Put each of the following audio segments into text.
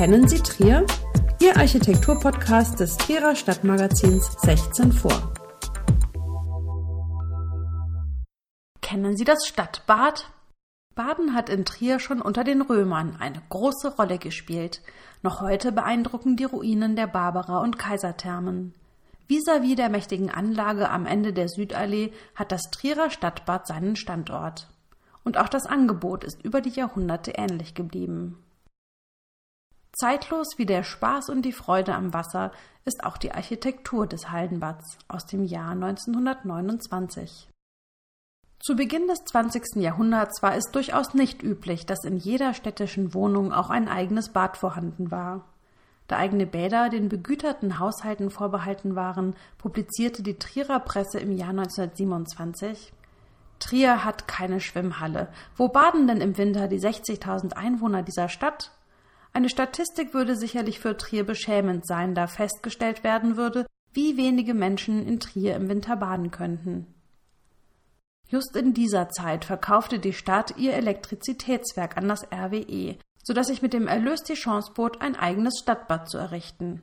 Kennen Sie Trier? Ihr Architekturpodcast des Trierer Stadtmagazins 16 vor. Kennen Sie das Stadtbad? Baden hat in Trier schon unter den Römern eine große Rolle gespielt. Noch heute beeindrucken die Ruinen der Barbara- und Kaiserthermen. Vis-à-vis der mächtigen Anlage am Ende der Südallee hat das Trierer Stadtbad seinen Standort. Und auch das Angebot ist über die Jahrhunderte ähnlich geblieben. Zeitlos wie der Spaß und die Freude am Wasser ist auch die Architektur des Hallenbads aus dem Jahr 1929. Zu Beginn des 20. Jahrhunderts war es durchaus nicht üblich, dass in jeder städtischen Wohnung auch ein eigenes Bad vorhanden war. Da eigene Bäder den begüterten Haushalten vorbehalten waren, publizierte die Trierer Presse im Jahr 1927 Trier hat keine Schwimmhalle. Wo baden denn im Winter die 60.000 Einwohner dieser Stadt? Eine Statistik würde sicherlich für Trier beschämend sein, da festgestellt werden würde, wie wenige Menschen in Trier im Winter baden könnten. Just in dieser Zeit verkaufte die Stadt ihr Elektrizitätswerk an das RWE, so dass sich mit dem Erlös die Chance bot, ein eigenes Stadtbad zu errichten.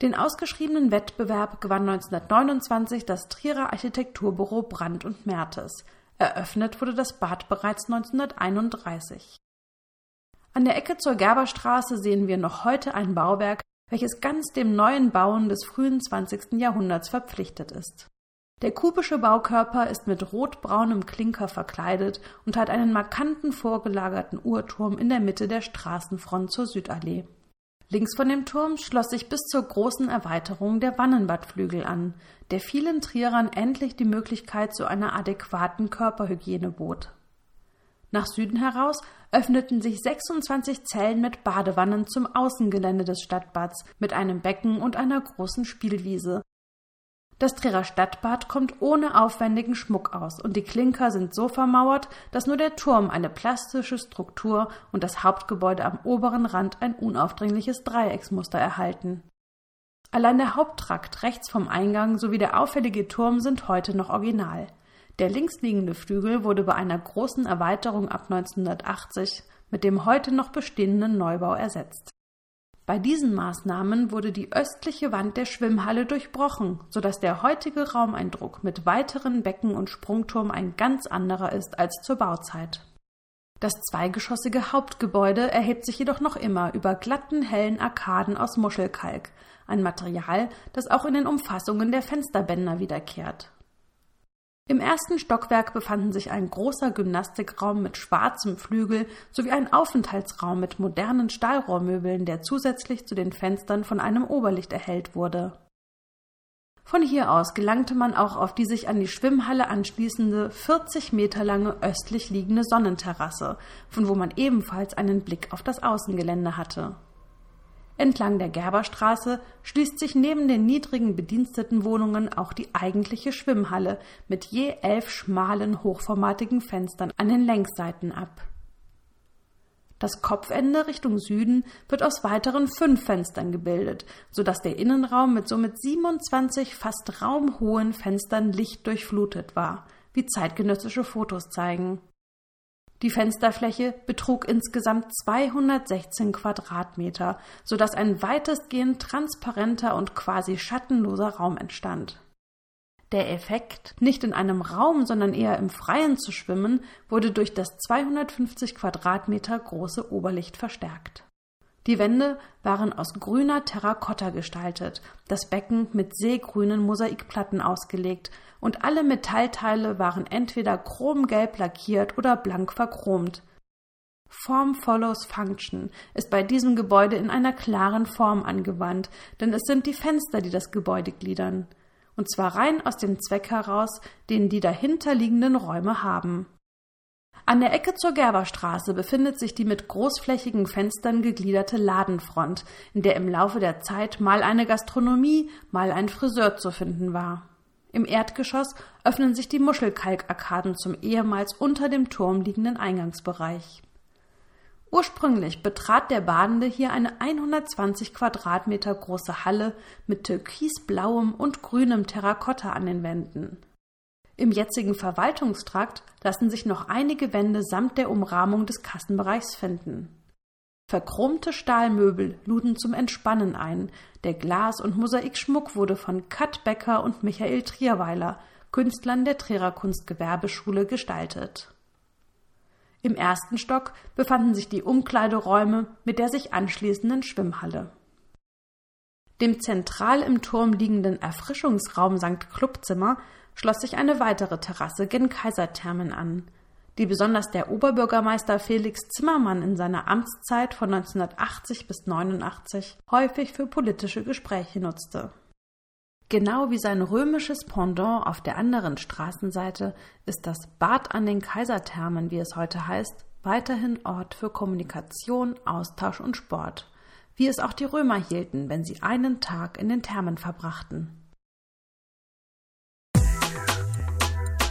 Den ausgeschriebenen Wettbewerb gewann 1929 das Trierer Architekturbüro Brandt und Mertes. Eröffnet wurde das Bad bereits 1931. An der Ecke zur Gerberstraße sehen wir noch heute ein Bauwerk, welches ganz dem neuen Bauen des frühen 20. Jahrhunderts verpflichtet ist. Der kubische Baukörper ist mit rotbraunem Klinker verkleidet und hat einen markanten vorgelagerten Uhrturm in der Mitte der Straßenfront zur Südallee. Links von dem Turm schloss sich bis zur großen Erweiterung der Wannenbadflügel an, der vielen Trierern endlich die Möglichkeit zu einer adäquaten Körperhygiene bot. Nach Süden heraus öffneten sich 26 Zellen mit Badewannen zum Außengelände des Stadtbads mit einem Becken und einer großen Spielwiese. Das Trierer Stadtbad kommt ohne aufwendigen Schmuck aus und die Klinker sind so vermauert, dass nur der Turm eine plastische Struktur und das Hauptgebäude am oberen Rand ein unaufdringliches Dreiecksmuster erhalten. Allein der Haupttrakt rechts vom Eingang sowie der auffällige Turm sind heute noch original. Der linksliegende Flügel wurde bei einer großen Erweiterung ab 1980 mit dem heute noch bestehenden Neubau ersetzt. Bei diesen Maßnahmen wurde die östliche Wand der Schwimmhalle durchbrochen, sodass der heutige Raumeindruck mit weiteren Becken und Sprungturm ein ganz anderer ist als zur Bauzeit. Das zweigeschossige Hauptgebäude erhebt sich jedoch noch immer über glatten, hellen Arkaden aus Muschelkalk, ein Material, das auch in den Umfassungen der Fensterbänder wiederkehrt. Im ersten Stockwerk befanden sich ein großer Gymnastikraum mit schwarzem Flügel sowie ein Aufenthaltsraum mit modernen Stahlrohrmöbeln, der zusätzlich zu den Fenstern von einem Oberlicht erhellt wurde. Von hier aus gelangte man auch auf die sich an die Schwimmhalle anschließende 40 Meter lange östlich liegende Sonnenterrasse, von wo man ebenfalls einen Blick auf das Außengelände hatte. Entlang der Gerberstraße schließt sich neben den niedrigen Bedienstetenwohnungen auch die eigentliche Schwimmhalle mit je elf schmalen, hochformatigen Fenstern an den Längsseiten ab. Das Kopfende Richtung Süden wird aus weiteren fünf Fenstern gebildet, so dass der Innenraum mit somit 27 fast raumhohen Fenstern lichtdurchflutet war, wie zeitgenössische Fotos zeigen. Die Fensterfläche betrug insgesamt 216 Quadratmeter, so dass ein weitestgehend transparenter und quasi schattenloser Raum entstand. Der Effekt, nicht in einem Raum, sondern eher im Freien zu schwimmen, wurde durch das 250 Quadratmeter große Oberlicht verstärkt. Die Wände waren aus grüner Terrakotta gestaltet, das Becken mit seegrünen Mosaikplatten ausgelegt und alle Metallteile waren entweder chromgelb lackiert oder blank verchromt. Form follows Function ist bei diesem Gebäude in einer klaren Form angewandt, denn es sind die Fenster, die das Gebäude gliedern. Und zwar rein aus dem Zweck heraus, den die dahinterliegenden Räume haben. An der Ecke zur Gerberstraße befindet sich die mit großflächigen Fenstern gegliederte Ladenfront, in der im Laufe der Zeit mal eine Gastronomie, mal ein Friseur zu finden war. Im Erdgeschoss öffnen sich die Muschelkalkarkaden zum ehemals unter dem Turm liegenden Eingangsbereich. Ursprünglich betrat der Badende hier eine 120 Quadratmeter große Halle mit türkisblauem und grünem Terrakotta an den Wänden. Im jetzigen Verwaltungstrakt lassen sich noch einige Wände samt der Umrahmung des Kassenbereichs finden. Verchromte Stahlmöbel luden zum Entspannen ein. Der Glas- und Mosaikschmuck wurde von Kat Becker und Michael Trierweiler, Künstlern der Trierer Kunstgewerbeschule, gestaltet. Im ersten Stock befanden sich die Umkleideräume mit der sich anschließenden Schwimmhalle. Dem zentral im Turm liegenden Erfrischungsraum St. Clubzimmer schloss sich eine weitere Terrasse gen Kaiserthermen an die besonders der Oberbürgermeister Felix Zimmermann in seiner Amtszeit von 1980 bis 89 häufig für politische Gespräche nutzte. Genau wie sein römisches Pendant auf der anderen Straßenseite ist das Bad an den Kaiserthermen, wie es heute heißt, weiterhin Ort für Kommunikation, Austausch und Sport, wie es auch die Römer hielten, wenn sie einen Tag in den Thermen verbrachten.